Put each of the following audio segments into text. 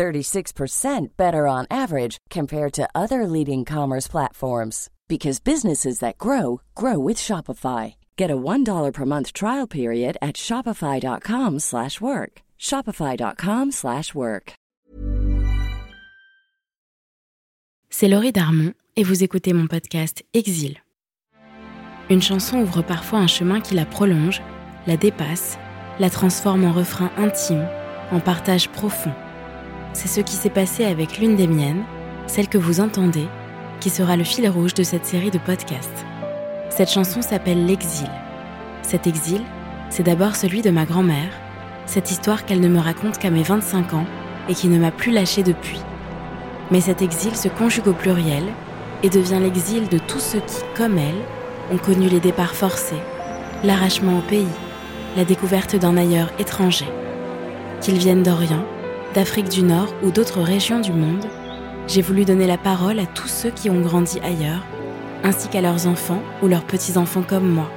36% better on average compared to other leading commerce platforms because businesses that grow grow with Shopify. Get a $1 per month trial period at shopify.com/work. shopify.com/work. C'est Laurie Darmon et vous écoutez mon podcast Exil. Une chanson ouvre parfois un chemin qui la prolonge, la dépasse, la transforme en refrain intime, en partage profond. C'est ce qui s'est passé avec l'une des miennes, celle que vous entendez qui sera le fil rouge de cette série de podcasts. Cette chanson s'appelle L'exil. Cet exil, c'est d'abord celui de ma grand-mère, cette histoire qu'elle ne me raconte qu'à mes 25 ans et qui ne m'a plus lâché depuis. Mais cet exil se conjugue au pluriel et devient l'exil de tous ceux qui, comme elle, ont connu les départs forcés, l'arrachement au pays, la découverte d'un ailleurs étranger. Qu'ils viennent d'Orient, d'Afrique du Nord ou d'autres régions du monde, j'ai voulu donner la parole à tous ceux qui ont grandi ailleurs, ainsi qu'à leurs enfants ou leurs petits-enfants comme moi.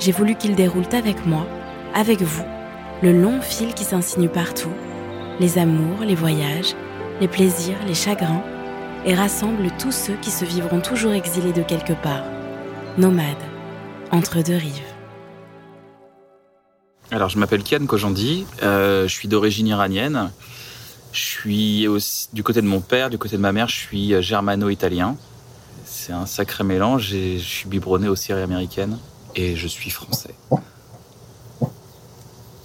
J'ai voulu qu'ils déroulent avec moi, avec vous, le long fil qui s'insinue partout, les amours, les voyages, les plaisirs, les chagrins, et rassemble tous ceux qui se vivront toujours exilés de quelque part, nomades, entre deux rives. Alors, je m'appelle Kian Kojandi, euh, je suis d'origine iranienne. Je suis aussi, du côté de mon père, du côté de ma mère, je suis germano-italien. C'est un sacré mélange et je suis biberonné aux séries américaines et je suis français.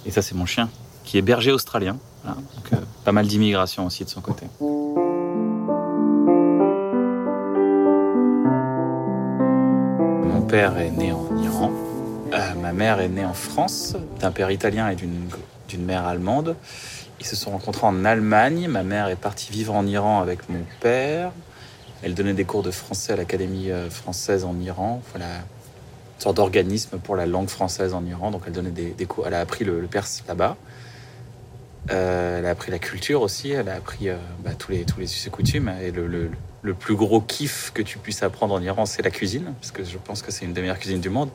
Et ça, c'est mon chien, qui est berger australien. Voilà. Donc, euh, pas mal d'immigration aussi de son côté. Mon père est né en ma mère est née en France, d'un père italien et d'une mère allemande. Ils se sont rencontrés en Allemagne. Ma mère est partie vivre en Iran avec mon père. Elle donnait des cours de français à l'Académie euh, française en Iran. Voilà, une sorte d'organisme pour la langue française en Iran. Donc elle donnait des, cours. Elle a appris le, perse là-bas. Euh, elle a appris la culture aussi. Elle a appris euh, bah, tous les tous les us et coutumes. Et le, le, plus gros kiff que tu puisses apprendre en Iran, c'est la cuisine, parce que je pense que c'est une des meilleures cuisines du monde.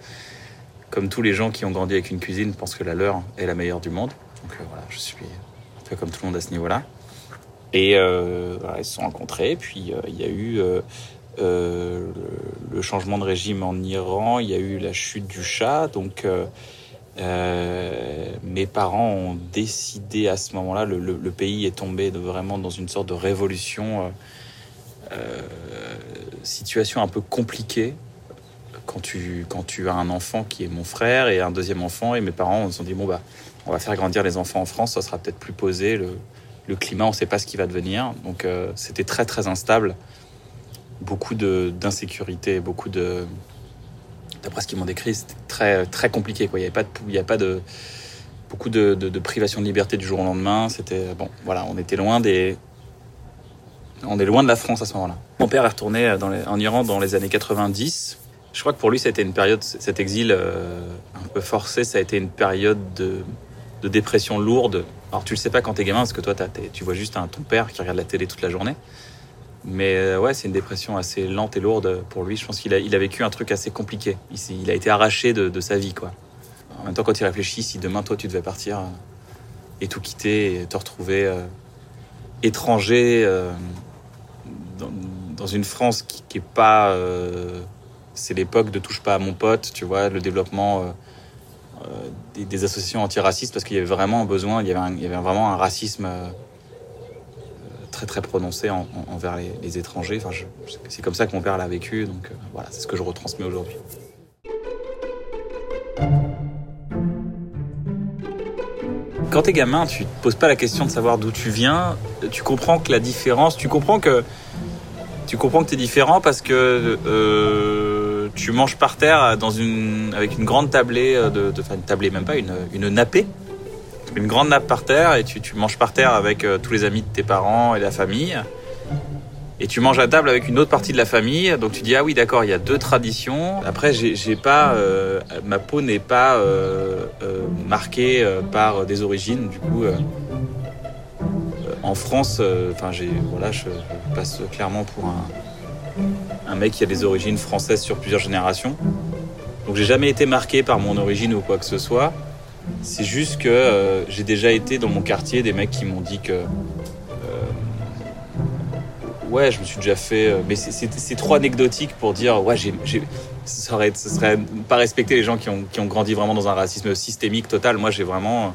Comme tous les gens qui ont grandi avec une cuisine pensent que la leur est la meilleure du monde. Donc voilà, je suis comme tout le monde à ce niveau-là. Et euh, ils se sont rencontrés, puis euh, il y a eu euh, le, changement de régime en Iran, il y a eu la chute du Shah, donc mes parents ont décidé à ce moment-là, le, pays est tombé vraiment dans une sorte de révolution, situation un peu compliquée. Quand tu, quand tu as un enfant qui est mon frère et un deuxième enfant, et mes parents se sont dit, bon, bah, on va faire grandir les enfants en France, ça sera peut-être plus posé. Le, climat, on ne sait pas ce qui va devenir. Donc euh, c'était très très instable. Beaucoup d'insécurité, beaucoup de. D'après ce qu'ils m'ont décrit, c'était très, très compliqué. Quoi. Il n'y avait pas de. Il y a pas de beaucoup de, privation de liberté du jour au lendemain. C'était. Bon, voilà, on était loin des. On est loin de la France à ce moment-là. Mon père est retourné en Iran dans les années 90. Je crois que pour lui, été une période, cet exil euh, un peu forcé, ça a été une période de, de dépression lourde. Alors tu le sais pas quand t'es gamin parce que toi tu vois juste ton père qui regarde la télé toute la journée. Mais euh, ouais, c'est une dépression assez lente et lourde pour lui. Je pense qu'il a, vécu un truc assez compliqué. Il, a été arraché de, sa vie, quoi. En même temps, quand il réfléchit, si demain toi tu devais partir euh, et tout quitter et te retrouver étranger dans, une France qui, qui est pas, c'est l'époque de touche pas à mon pote, tu vois, le développement euh, des, associations antiracistes parce qu'il y avait vraiment un besoin, il y avait, vraiment un racisme euh, très très prononcé envers les, étrangers. Enfin, c'est comme ça que mon père l'a vécu, donc euh, voilà, c'est ce que je retransmets aujourd'hui. Quand t'es gamin, tu te poses pas la question de savoir d'où tu viens. Tu comprends que la différence, tu comprends que tu comprends que t'es différent parce que tu manges par terre dans une, avec une grande tablée, euh, de, enfin une tablée même pas, une, une nappée, une grande nappe par terre et tu, tu manges par terre avec euh, tous les amis de tes parents et la famille. et tu manges à table avec une autre partie de la famille, donc tu dis ah oui d'accord, il y a deux traditions. Après j'ai pas euh, ma peau n'est pas euh, euh, marquée euh, par des origines, du coup euh, euh, en France, euh, enfin j'ai voilà, je passe clairement pour un un mec qui a des origines françaises sur plusieurs générations. Donc j'ai jamais été marqué par mon origine ou quoi que ce soit. C'est juste que euh, j'ai déjà été dans mon quartier des mecs qui m'ont dit que Ouais, je me suis déjà fait. euh, Mais c'est- trop anecdotique pour dire. Ouais, j'ai. Ce serait, pas respecter les gens qui ont, qui ont grandi vraiment dans un racisme systémique total. Moi, j'ai vraiment euh,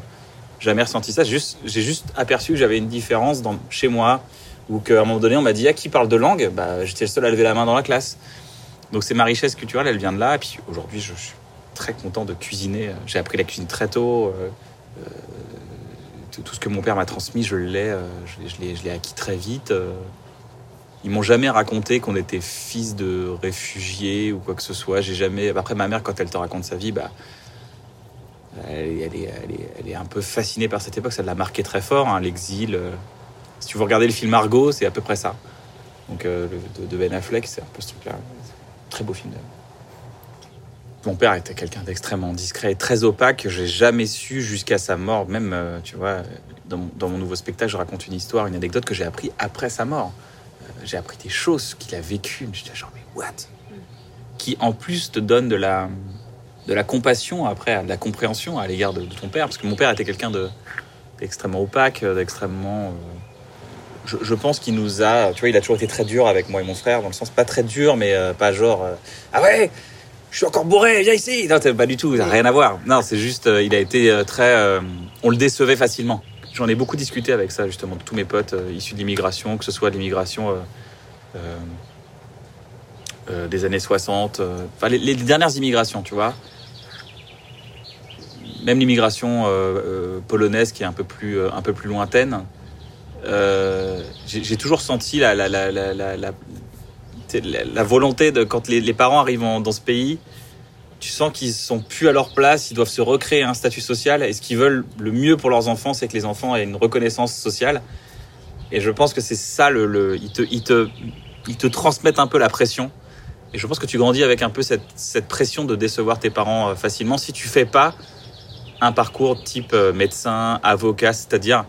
jamais ressenti ça. J'ai juste, aperçu que j'avais une différence chez moi. Ou qu'à un moment donné, on m'a dit Ah, qui parle de langue bah, J'étais le seul à lever la main dans la classe. Donc, c'est ma richesse culturelle, elle vient de là. Et puis aujourd'hui, je, suis très content de cuisiner. J'ai appris la cuisine très tôt. euh, euh, tout, ce que mon père m'a transmis, je l'ai, euh, je l'ai- acquis très vite. Ils m'ont jamais raconté qu'on était fils de réfugiés ou quoi que ce soit. J'ai jamais. Après, ma mère, quand elle te raconte sa vie, bah, elle, est- elle est, elle, est, elle est un peu fascinée par cette époque. Ça l'a marqué très fort, hein, l'exil. Si tu veux regarder le film Argo, c'est à peu près ça. Donc, euh, de, Ben Affleck, c'est un peu ce truc-là. Très beau film. Mon père était quelqu'un d'extrêmement discret et très opaque. J'ai jamais su jusqu'à sa mort. Même, euh, tu vois, dans mon, nouveau spectacle, je raconte une histoire, une anecdote que j'ai appris après sa mort. Euh, j'ai appris des choses qu'il a vécues. J'étais genre, mais what? Qui en plus te donne de la, de la compassion après, de la compréhension à l'égard de, ton père. Parce que mon père était quelqu'un de- d'extrêmement opaque, d'extrêmement. Je, pense qu'il nous a. Tu vois, il a toujours été très dur avec moi et mon frère, dans le sens pas très dur, mais euh, pas genre. euh, ah ouais je suis encore bourré, viens ici. Non, pas du tout, ça n'a rien à voir. Non, c'est juste, euh, il a été très, on le décevait facilement. J'en ai beaucoup discuté avec ça justement de tous mes potes issus de l'immigration, que ce soit l'immigration des années 60, euh, enfin les, les dernières immigrations, tu vois. Même l'immigration polonaise qui est un peu plus, un peu plus lointaine. Euh, j'ai toujours senti la, volonté de quand les, parents arrivent en- dans ce pays, tu sens qu'ils sont plus à leur place, ils doivent se recréer un statut social et ce qu'ils veulent le mieux pour leurs enfants, c'est que les enfants aient une reconnaissance sociale. Et je pense que c'est ça ils te transmettent un peu la pression. Et je pense que tu grandis avec un peu cette, cette pression de décevoir tes parents euh, facilement si tu fais pas un parcours type euh, médecin, avocat, c'est-à-dire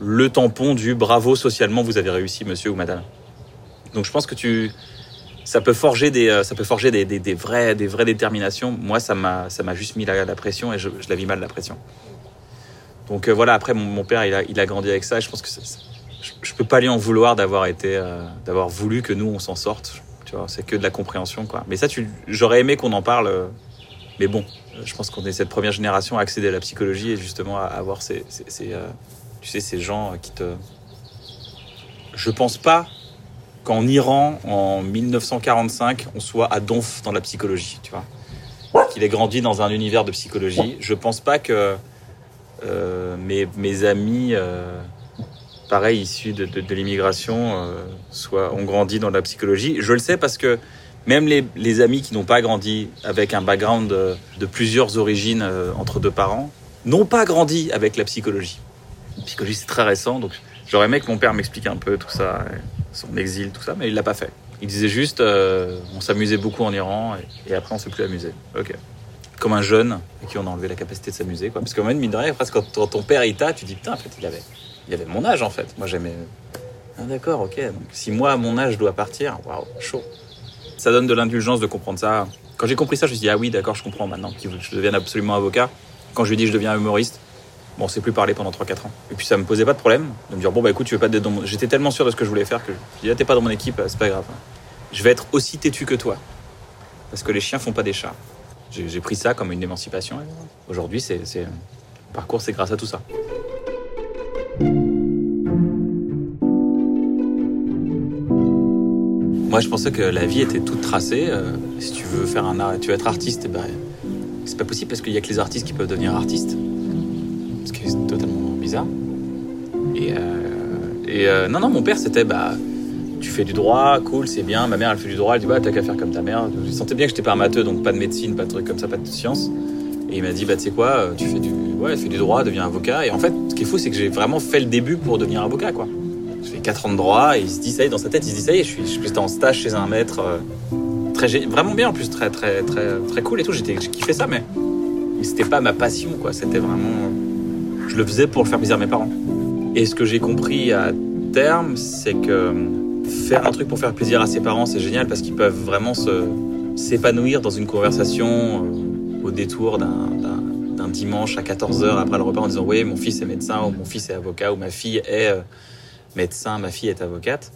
le tampon du bravo socialement vous avez réussi monsieur ou madame. Donc je pense que tu ça peut forger des euh, ça peut forger des, des, vraies des vraies déterminations. Moi ça m'a ça m'a juste mis la, la pression et je, je la vis mal la pression. Donc euh, voilà après mon, père il a il a grandi avec ça. Et je pense que c'est- je, je peux pas lui en vouloir d'avoir été euh, d'avoir voulu que nous on s'en sorte. Tu vois c'est que de la compréhension quoi. Mais ça tu j'aurais aimé qu'on en parle. mais bon je pense qu'on est cette première génération à accéder à la psychologie et justement à avoir ces, ces, tu sais ces gens qui te je pense pas qu'en Iran, en 1945, on soit à donf dans la psychologie, tu vois. Qu'il ait grandi dans un univers de psychologie. Je pense pas que euh, mes, amis, euh, pareil, issus de, l'immigration, euh, soient, ont grandi dans la psychologie. Je le sais parce que même les, amis qui n'ont pas grandi avec un background de, de plusieurs origines euh, entre deux parents, n'ont pas grandi avec la psychologie. Psychologie, c'est très récent, donc j'aurais aimé que mon père m'explique un peu tout ça, son exil, tout ça, mais il l'a pas fait. Il disait juste, euh, on s'amusait beaucoup en Iran, et, après on s'est plus amusé. Ok. Comme un jeune à qui on a enlevé la capacité de s'amuser, quoi. Parce que même, mine de rien, presque quand, ton père il t'a, tu dis, putain, en fait, il avait, il avait mon âge, en fait. Moi, j'aimais. Ah, d'accord, ok. Donc, si moi, mon âge, je dois partir, waouh, chaud. Ça donne de l'indulgence de comprendre ça. Quand j'ai compris ça, je me suis dit, ah oui, d'accord, je comprends maintenant que je devienne absolument avocat. Quand je lui dit, je deviens humoriste, bon, on s'est plus parlé pendant 3-4 ans. Et puis ça me posait pas de problème de me dire, bon, bah écoute, tu veux pas être dans. J'étais tellement sûr de ce que je voulais faire que je dit, ah, t'es pas dans mon équipe, c'est pas grave. Je vais être aussi têtu que toi. Parce que les chiens font pas des chats. J'ai pris ça comme une émancipation. Aujourd'hui, c'est, mon parcours, c'est grâce à tout ça. Moi, je pensais que la vie était toute tracée. Euh, si tu veux faire un tu veux être artiste, eh ben, c'est pas possible parce qu'il y a que les artistes qui peuvent devenir artistes. Ce qui est totalement bizarre. Et, euh, euh, non, non, mon père, c'était bah, tu fais du droit, cool, c'est bien. Ma mère, elle fait du droit, elle dit bah, t'as qu'à faire comme ta mère. Je sentais bien que j'étais pas un matheux, donc pas de médecine, pas de trucs comme ça, pas de sciences. Et il m'a dit bah, tu sais quoi, euh, tu fais du, ouais, fais du droit, deviens avocat. Et en fait, ce qui est fou, c'est que j'ai vraiment fait le début pour devenir avocat, quoi. Je fais 4 ans de droit et il se dit ça y est, dans sa tête, il se dit ça y est, je suis, je suis en stage chez un maître. très, vraiment bien en plus, très, très, très, très cool et tout. J'étais, j'ai kiffé ça, mais c'était pas ma passion, quoi. C'était vraiment. Le faisais pour faire plaisir à mes parents. Et ce que j'ai compris à terme, c'est que faire un truc pour faire plaisir à ses parents, c'est génial parce qu'ils peuvent vraiment se, s'épanouir dans une conversation euh, au détour d'un dimanche à 14h après le repas en disant Oui, mon fils est médecin, ou mon fils est avocat, ou ma fille est euh, médecin, ma fille est avocate.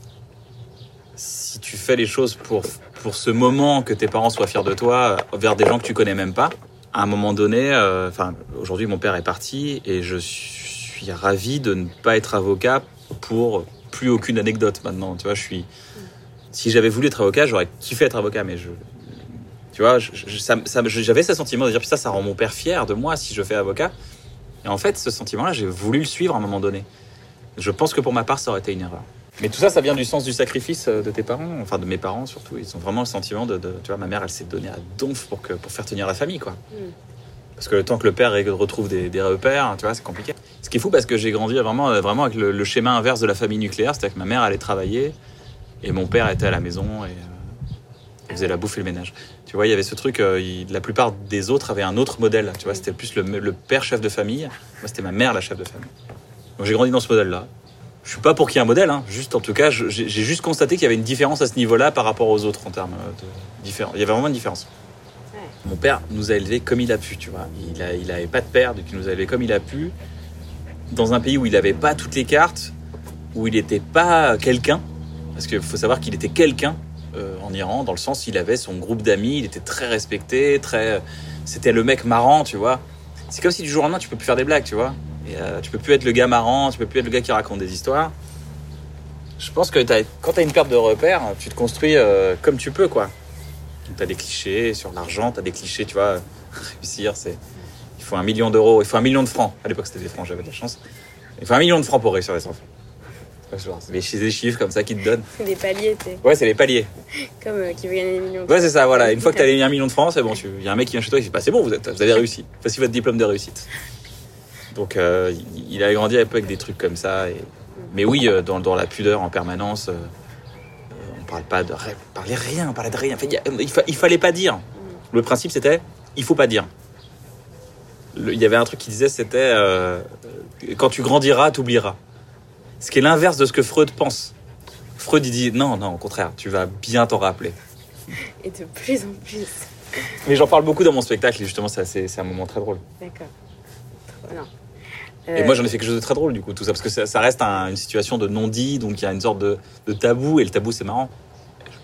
Si tu fais les choses pour, pour ce moment que tes parents soient fiers de toi, euh, vers des gens que tu connais même pas, à un moment donné, euh, enfin, aujourd'hui mon père est parti et je suis ravi de ne pas être avocat pour plus aucune anecdote maintenant. Tu vois, je suis. Si j'avais voulu être avocat, j'aurais kiffé être avocat, mais je. Tu vois, je- ça- j'avais ce sentiment de dire, ça, ça rend mon père fier de moi si je fais avocat. Et en fait, ce sentiment-là, j'ai voulu le suivre à un moment donné. Je pense que pour ma part, ça aurait été une erreur. Mais tout ça, ça vient du sens du sacrifice euh, de tes parents, enfin de mes parents surtout. Ils ont vraiment le sentiment de, de- tu vois, ma mère, elle s'est donnée à donf pour que pour faire tenir la famille, quoi. Parce que le temps que le père retrouve des, des repères, tu vois, c'est compliqué. Ce qui est fou parce que j'ai grandi vraiment, euh, vraiment avec le, le schéma inverse de la famille nucléaire, c'est-à-dire que ma mère allait travailler et mon père était à la maison et euh, faisait la bouffe et le ménage. Tu vois, il y avait ce truc, euh, il- la plupart des autres avaient un autre modèle. Tu vois, c'était plus le, le père chef de famille. Moi, c'était ma mère la chef de famille. Donc j'ai grandi dans ce modèle-là. Je suis pas pour qu'il y ait un modèle, hein. juste en tout cas, j'ai juste constaté qu'il y avait une différence à ce niveau-là par rapport aux autres en termes de différence. Il y avait vraiment une différence. Mon père nous a élevés comme il a pu, tu vois. Il a, il avait pas de père, donc il nous a élevés comme il a pu, dans un pays où il n'avait pas toutes les cartes, où il n'était pas quelqu'un, parce qu'il faut savoir qu'il était quelqu'un euh, en Iran, dans le sens il avait son groupe d'amis, il était très respecté, très, c'était le mec marrant, tu vois. C'est comme si du jour au lendemain tu peux plus faire des blagues, tu vois. Et, euh, tu peux plus être le gars marrant, tu peux plus être le gars qui raconte des histoires. Je pense que quand tu as une perte de repères, tu te construis euh, comme tu peux, quoi. Tu as des clichés sur l'argent, tu as des clichés, tu vois. Réussir, c'est. Il faut un million d'euros, il faut un million de francs. À l'époque, c'était des francs, j'avais de la chance. Il faut un million de francs pour réussir les enfants. C'est des chi- des chiffres comme ça qui te donnent. C'est des paliers, tu sais, Ouais, c'est les paliers. comme euh, qui veut gagner des millions. Ouais, c'est ça, voilà. Une fois que tu as un million de francs, c'est bon. tu- Il y a un mec qui vient chez toi et il fait bah, c'est bon, vous, êtes, vous avez réussi. Voici votre diplôme de réussite. Donc, euh, il- a grandi un peu avec des trucs comme ça. Et... Mais oui, euh, dans, dans la pudeur en permanence, euh, euh, on parle pas de. On parlait rien, on parlait de rien. En fait, il, fa- il fallait pas dire. Le principe, c'était il faut pas dire. Le- il y avait un truc qui disait c'était euh, quand tu grandiras, t'oublieras. Ce qui est l'inverse de ce que Freud pense. Freud, il dit non, non, au contraire, tu vas bien t'en rappeler. Et de plus en plus. Mais j'en parle beaucoup dans mon spectacle et justement, c'est un moment très drôle. D'accord. Bien. Et Euh, moi, j'en ai fait quelque chose de très drôle du coup, tout ça, parce que ça, ça reste un- une situation de non-dit, donc il y a une sorte de, de tabou, et le tabou, c'est marrant.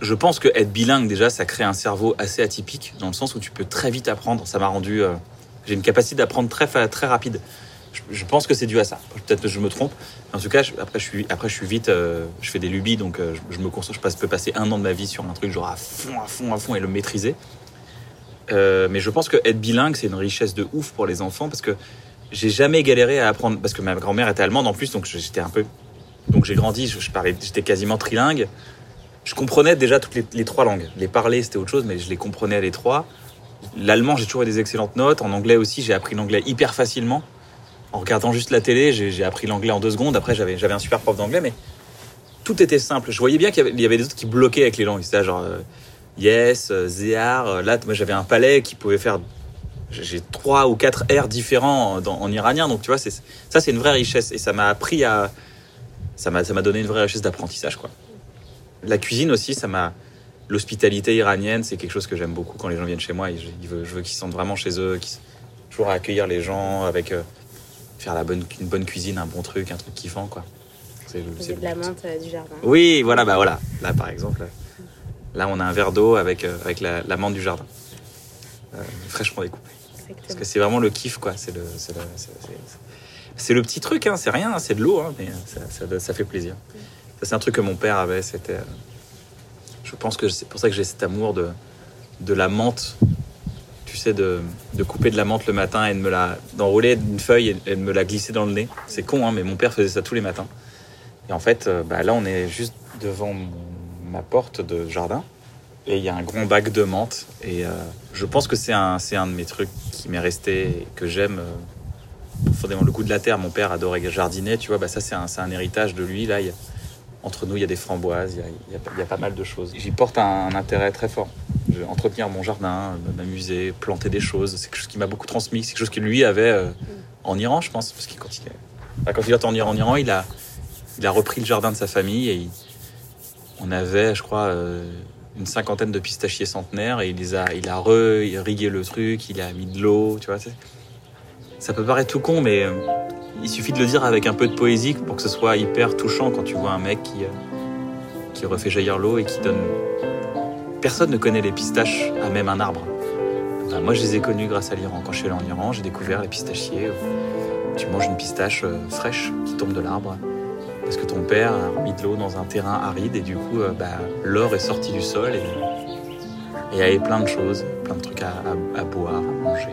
Je pense que être bilingue, déjà, ça crée un cerveau assez atypique, dans le sens où tu peux très vite apprendre. Ça m'a rendu. euh, J'ai une capacité d'apprendre très, très rapide. Je, je pense que c'est dû à ça. Peut-être que je me trompe. En tout cas, je- après, je suis, après, je suis vite. euh, je fais des lubies, donc euh, je, je me concentre. Je passe- peux passer un an de ma vie sur un truc, genre à fond, à fond, à fond, et le maîtriser. Mais je pense que être bilingue, c'est une richesse de ouf pour les enfants, parce que j'ai jamais galéré à apprendre parce que ma grand-mère était allemande en plus donc j'étais un peu donc j'ai grandi je, parlais j'étais quasiment trilingue. Je comprenais déjà toutes les, trois langues. Les parler c'était autre chose mais je les comprenais les trois. L'allemand j'ai toujours eu des excellentes notes. En anglais aussi j'ai appris l'anglais hyper facilement. En regardant juste la télé j'ai appris l'anglais en deux secondes. Après j'avais un super prof d'anglais mais tout était simple. Je voyais bien qu'il y avait des autres qui bloquaient avec les langues. C'était genre euh, yes euh, zéar euh, là moi j'avais un palais qui pouvait faire j'ai trois ou quatre airs différents dans- en iranien, donc tu vois, ça c'est une vraie richesse et ça m'a appris à, ça m'a, ça m'a donné une vraie richesse d'apprentissage quoi. La cuisine aussi, ça m'a, l'hospitalité iranienne, c'est quelque chose que j'aime beaucoup quand les gens viennent chez moi. Je, ils veulent- je veux qu'ils se sentent vraiment chez eux, qu'ils toujours à accueillir les gens avec euh, faire la bonne, une bonne cuisine, un bon truc, un truc kiffant quoi. C'est, de la menthe euh, du jardin. Oui, voilà, bah voilà. Là, par exemple, là, on a un verre d'eau avec, euh, avec la, la menthe du jardin. Euh, fraîchement découpée. Parce que c'est vraiment le kiff, quoi. C'est le, le, le petit truc, hein. c'est rien, hein, c'est de l'eau, hein, mais ça, ça- fait plaisir. Ça, c'est un truc que mon père avait. C'était, euh, je pense que c'est pour ça que j'ai cet amour de, de la menthe. Tu sais, de, de couper de la menthe le matin et de me la, d'enrouler une feuille et, de me la glisser dans le nez. C'est con, hein, mais mon père faisait ça tous les matins. Et en fait, euh, bah, là, on est juste devant ma porte de jardin. Et il y a un grand bac de menthe. Et euh, je pense que c'est un, un de mes trucs qui m'est resté et que j'aime euh, profondément. Le goût de la terre, mon père adorait jardiner, tu vois. Bah, ça, c'est un, un héritage de lui. Là, y entre nous, il y a des framboises, il y a, pas mal de choses. J'y porte un, intérêt très fort. Je- entretenir mon jardin, m'amuser, planter des choses, c'est quelque chose qui m'a beaucoup transmis. C'est quelque chose que lui avait euh, en Iran, je pense, parce qu'il. Enfin, quand il est en Iran, il a, il a repris le jardin de sa famille et on avait, je crois, euh, une cinquantaine de pistachiers centenaires et il les a, il a re-irrigué le truc, il a mis de l'eau, tu vois. Ça peut paraître tout con, mais euh, il suffit de le dire avec un peu de poésie pour que ce soit hyper touchant quand tu vois un mec qui, euh, qui refait jaillir l'eau et qui donne. Personne ne connaît les pistaches à même un arbre. Enfin, moi, je les ai connus grâce à l'Iran. Quand je suis allé en Iran, j'ai découvert les pistachiers. Tu manges une pistache euh, fraîche qui tombe de l'arbre parce que ton père a remis de l'eau dans un terrain aride et du coup, euh, bah, l'or est sorti du sol et et avait plein de choses, plein de trucs à, boire, à manger.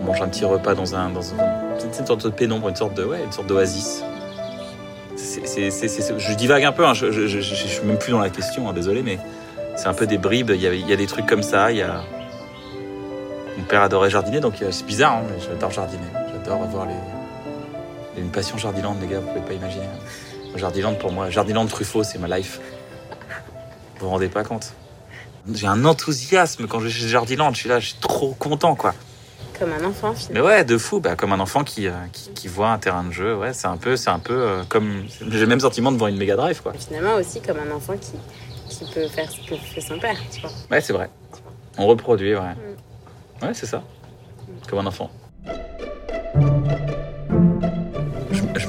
On mange un petit repas dans une sorte de pénombre, une sorte de, ouais, une sorte d'oasis. Je divague un peu, hein, je, je, suis même plus dans la question, hein, désolé, mais c'est un peu des bribes. Il y, a, des trucs comme ça. Mon père adorait jardiner, donc euh, c'est bizarre, hein, mais j'adore jardiner. J'adore avoir les. A une passion Jardiland, les gars, vous pouvez pas imaginer. Jardiland pour moi, Jardiland Truffaut, c'est ma life. Vous vous rendez pas compte? J'ai un enthousiasme quand je vais chez Jardiland, je suis là, je suis trop content, quoi. Comme un enfant, Mais ouais, de fou, bah, comme un enfant qui, euh, qui, qui voit un terrain de jeu, ouais, c'est un peu, c'est un peu euh, comme. J'ai le même sentiment devant une Mega Drive, quoi. Finalement, aussi comme un enfant qui, qui peut faire ce que fait son père, tu vois. Ouais, c'est vrai. On reproduit, ouais. Ouais, c'est ça. Comme un enfant.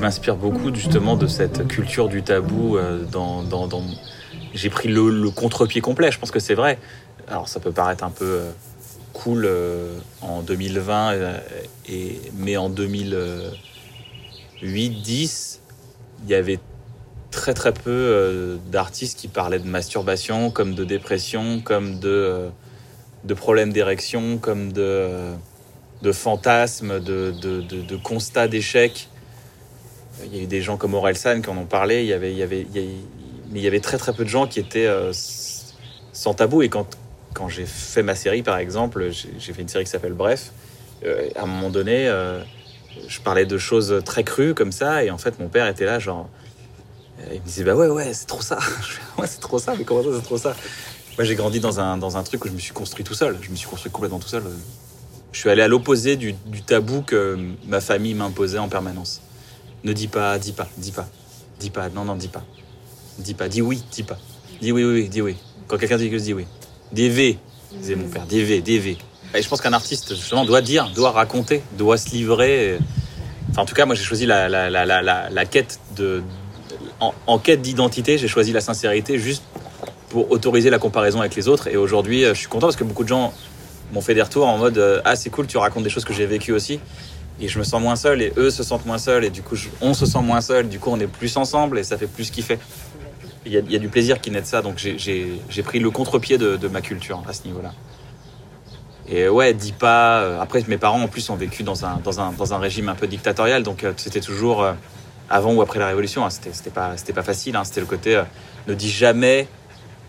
M'inspire beaucoup justement de cette culture du tabou euh, dans. dans, J'ai pris le, contre-pied complet, je pense que c'est vrai. Alors ça peut paraître un peu euh, cool euh, en 2020, euh, et, mais en 2008-10, il y avait très très peu d'artistes qui parlaient de masturbation, comme de dépression, comme de, problèmes d'érection, comme de, fantasmes, de, de, de constats d'échec. Il y a eu des gens comme Orelsan qui en ont parlé, il y avait, mais il y avait très très peu de gens qui étaient euh, sans tabou. Et quand, j'ai fait ma série, par exemple, j'ai fait une série qui s'appelle Bref, euh, à un moment donné, euh, je parlais de choses très crues comme ça, et en fait, mon père était là, genre, euh, il me disait, bah ouais, ouais, c'est trop ça. Ouais, c'est trop ça, mais comment ça, c'est trop ça? Moi, j'ai grandi dans un, dans un truc où je me suis construit tout seul. Je me suis construit complètement tout seul. Je suis allé à l'opposé du tabou que ma famille m'imposait en permanence. Ne dis pas, dis pas, dis pas, dis pas, non, non, dis pas. Dis pas, dis oui, dis pas. Dis oui, oui, oui, dis oui. Quand quelqu'un dit que je dis oui. Des V, disait mon père, des V, des V. Et je pense qu'un artiste, justement, doit dire, doit raconter, doit se livrer. Enfin, en tout cas, moi, j'ai choisi la, la, la, la, la, quête de. En, en quête d'identité, j'ai choisi la sincérité juste pour autoriser la comparaison avec les autres. Et aujourd'hui, euh, je suis content parce que beaucoup de gens m'ont fait des retours en mode euh, Ah, c'est cool, tu racontes des choses que j'ai vécues aussi. Et je me sens moins seul et eux se sentent moins seuls. Et du coup, on se sent moins seul. Du coup, on est plus ensemble et ça fait plus kiffer. Il y a, y a du plaisir qui naît de ça. Donc, j'ai- pris le contre-pied de, ma culture à ce niveau-là. Et ouais, dis pas. euh, Après, mes parents en plus ont vécu dans un, dans un, dans un régime un peu dictatorial. Donc, euh, c'était toujours euh, avant ou après la révolution. hein, c'était pas, pas facile. hein, c'était le côté ne dis jamais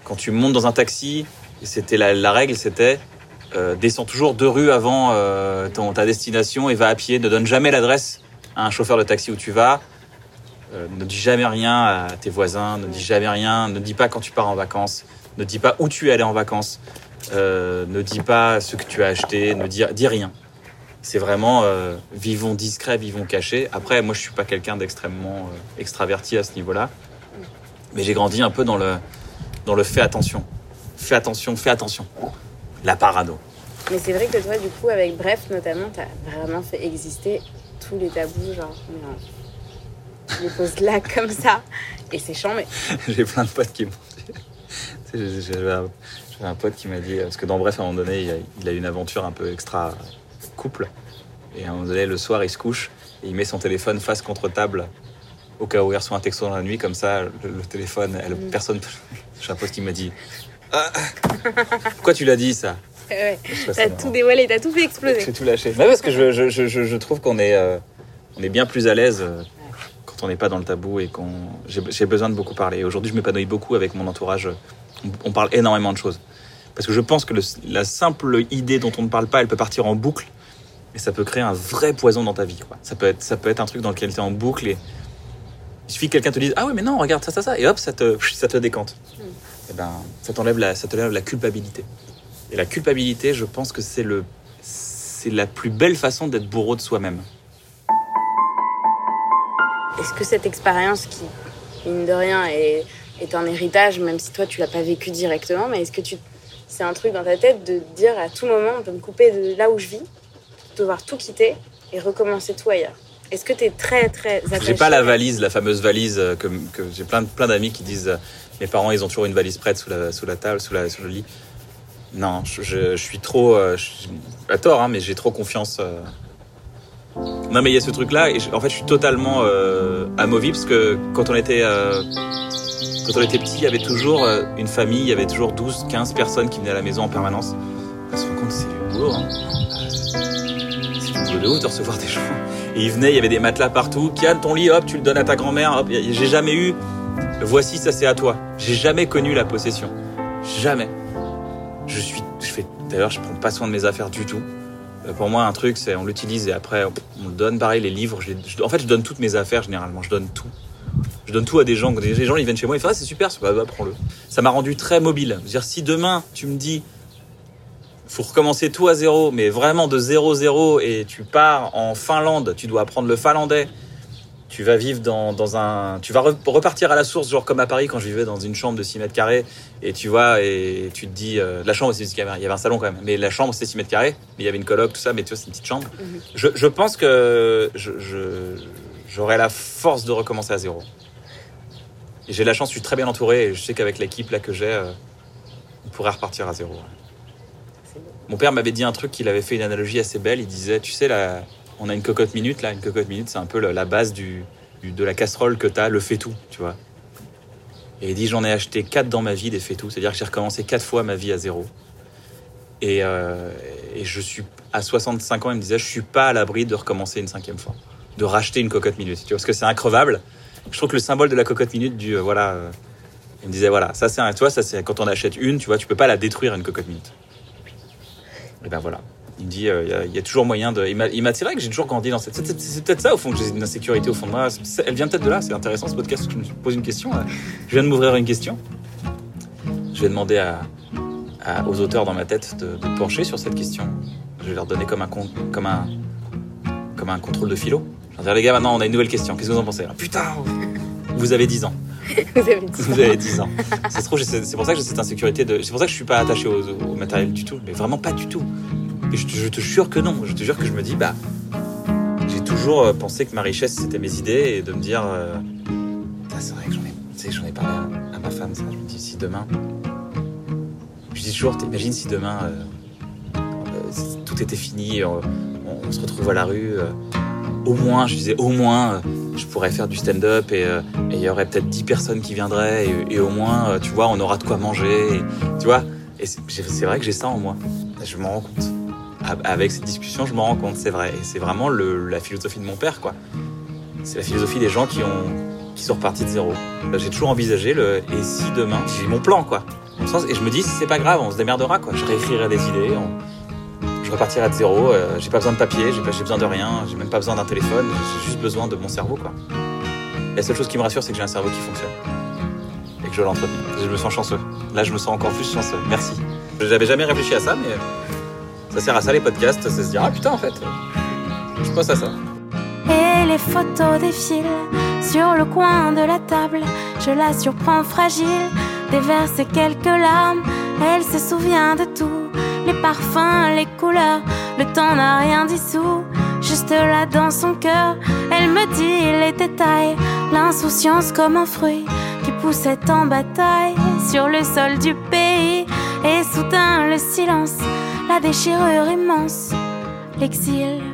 quand tu montes dans un taxi. C'était la règle, c'était euh, descends toujours deux rues avant euh, ton, ta destination et va à pied. Ne donne jamais l'adresse à un chauffeur de taxi où tu vas. Euh, ne dis jamais rien à tes voisins. Ne dis jamais rien. Ne dis pas quand tu pars en vacances. Ne dis pas où tu es allé en vacances. Ne dis pas ce que tu as acheté. Ne dis, rien. C'est vraiment vivons discret, vivons cachés. Après, moi, je suis pas quelqu'un d'extrêmement extraverti à ce niveau-là, mais j'ai grandi un peu dans le dans le fais attention, fais attention, fais attention. La parano. Mais c'est vrai que toi, du coup, avec Bref, notamment, t'as vraiment fait exister tous les tabous, genre, non. Tu les poses là, comme ça, et c'est chiant, mais j'ai plein de potes qui m'ont dit. J'avais un, pote qui m'a dit, parce que dans Bref, à un moment donné, il a, il a une aventure un peu extra couple. Et à un moment donné, le soir, il se couche et il met son téléphone face contre table au cas où il reçoit un texto dans la nuit. Comme ça, le, le téléphone, elle, personne. J'ai un pote qui m'a dit Ah, Pourquoi tu l'as dit ça ouais, t'as tout dévoilé, t'as tout fait exploser. J'ai tout lâché. Mais parce que je, je, je, je- trouve qu'on est, euh, on est bien plus à l'aise euh, quand on n'est pas dans le tabou et qu'on. J'ai besoin de beaucoup parler. Aujourd'hui, je m'épanouis beaucoup avec mon entourage. On, on parle énormément de choses. Parce que je pense que le- la simple idée dont on ne parle pas, elle peut partir en boucle. Et ça peut créer un vrai poison dans ta vie. quoi. Ça, peut être, ça peut être un truc dans lequel tu es en boucle et, Il suffit que quelqu'un te dise Ah oui, mais non, regarde ça, ça, ça, et hop, ça te, ça te décante. Mm. Et ben, ça t'enlève la, ça t'enlève la culpabilité. Et la culpabilité, je pense que c'est la plus belle façon d'être bourreau de soi-même. Est-ce que cette expérience qui, mine de rien, est, est un héritage, même si toi tu l'as pas vécu directement, mais est-ce que tu, c'est un truc dans ta tête de dire à tout moment, on peut me couper de là où je vis, devoir tout quitter et recommencer tout ailleurs? Est-ce que tu es très très attaché J'ai pas la valise, la fameuse valise euh, que, que j'ai plein, plein d'amis qui disent euh, mes parents ils ont toujours une valise prête sous la, sous la table, sous, la, sous le lit. Non, je, je- je suis trop, euh, je- à tort, hein, mais j'ai trop confiance. euh. Non mais il y a ce truc là et en fait je suis totalement euh, amovible parce que quand on était euh, quand on était petit il y avait toujours une famille, il y avait toujours 12, 15 personnes qui venaient à la maison en permanence. On se rend compte c'est du boulot. Hein. C'est du boulot de ouf de recevoir des gens. Et ils venaient, il y avait des matelas partout. Kian, ton lit, hop, tu le donnes à ta grand-mère. Hop, j'ai jamais eu. Voici, ça c'est à toi. J'ai jamais connu la possession. Jamais. Je suis, je fais. D'ailleurs, je prends pas soin de mes affaires du tout. Euh, Pour moi, un truc, c'est on l'utilise et après on le donne. Pareil, les livres. en fait, je donne toutes mes affaires généralement. Je donne tout. Je donne tout à des gens. Des gens, ils viennent chez moi, ils font ah, c'est super, pas, bah, prends-le. Ça m'a rendu très mobile. Dire, si demain tu me dis faut recommencer tout à zéro, mais vraiment de zéro zéro, et tu pars en Finlande, tu dois apprendre le finlandais. Tu vas vivre dans, dans un, tu vas re- repartir à la source, genre comme à Paris quand je vivais dans une chambre de 6 mètres carrés, et tu vois et tu te dis, euh, la chambre c'est il y avait un salon quand même, mais la chambre c'était 6 mètres carrés, mais il y avait une coloc tout ça, mais tu vois c'est une petite chambre. Mhm. Je, je pense que je, je- j'aurai la force de recommencer à zéro. Et j'ai la chance, je suis très bien entouré, et je sais qu'avec l'équipe là que j'ai, euh, on pourrait repartir à zéro. ouais. Mon père m'avait dit un truc, il avait fait une analogie assez belle. Il disait, tu sais, là, on a une cocotte minute, là, une cocotte minute, c'est un peu la base de la casserole que t'as, le fait-tout, tu vois. Et il dit, j'en ai acheté quatre dans ma vie des fait-tout, c'est-à-dire que j'ai recommencé quatre fois ma vie à zéro. Et, euh, je suis, à 65 ans, il me disait, je suis pas à l'abri de recommencer une cinquième fois, de racheter une cocotte minute, tu vois, parce que c'est increvable. Je trouve que le symbole de la cocotte minute, du, euh, voilà, euh, il me disait, voilà, ça c'est un, tu vois, ça c'est quand on achète une, tu vois, tu peux pas la détruire, une cocotte minute. Et ben voilà. Il me dit, euh, il y a- toujours moyen de. Il m'a, c'est vrai que j'ai toujours grandi dans cette. C'est, peut-être ça au fond que j'ai une insécurité au fond de moi. Elle vient peut-être de là. C'est intéressant ce podcast. Je me pose une question. Je viens de m'ouvrir une question. Je vais demander aux auteurs dans ma tête de, de pencher sur cette question. Je vais leur donner comme un comme un comme un contrôle de philo. Je vais dire les gars, maintenant on a une nouvelle question. Qu'est-ce que vous en pensez? Ah, Putain, vous avez 10 ans. Vous avez dit Vous avez 10 ans. Ça se trouve, j'ai cette- c'est pour ça que j'ai cette insécurité. De... C'est pour ça que je suis pas attaché au, au matériel du tout. Mais vraiment pas du tout. Et je te, je te jure que non. Je te jure que je me dis, bah, j'ai toujours euh, pensé que ma richesse c'était mes idées et de me dire, euh, c'est vrai que j'en ai, ai parlé à, à ma femme. Ça, je me dis, si demain, je dis toujours, t'imagines si demain euh, euh, tout était fini, on, on se retrouve à la rue. Au moins, je disais, au moins, euh, je pourrais faire du stand-up et euh, il y aurait peut-être 10 personnes qui viendraient et, au moins, euh, tu vois, on aura de quoi manger, et, tu vois. Et c'est vrai que j'ai ça en moi. Je m'en rends compte. Avec cette discussion, je m'en rends compte, c'est vrai. Et c'est vraiment le- la philosophie de mon père, quoi. C'est la philosophie des gens qui ont qui sont repartis de zéro. J'ai toujours envisagé le et si demain, j'ai mon plan, quoi. Et je me dis, c'est pas grave, on se démerdera, quoi. Je réécrirai des idées, repartirai de zéro. euh, j'ai pas besoin de papier, j'ai pas- besoin de rien, j'ai même pas besoin d'un téléphone, j'ai juste besoin de mon cerveau, quoi. La seule chose qui me rassure, c'est que j'ai un cerveau qui fonctionne. Et que je l'entretiens. Je me sens chanceux. Là, je me sens encore plus chanceux. Merci. J'avais jamais réfléchi à ça, mais ça sert à ça, les podcasts. Ça se dit, ah putain, en fait, je pense à ça. Et les photos défilent sur le coin de la table. Je la surprends fragile, déverse quelques larmes. Elle se souvient de tout, les parfums, les couleurs. Le temps n'a rien dissous, juste là dans son cœur. Elle me dit les détails, l'insouciance comme un fruit qui poussait en bataille sur le sol du pays. Et soudain le silence, la déchirure immense, l'exil.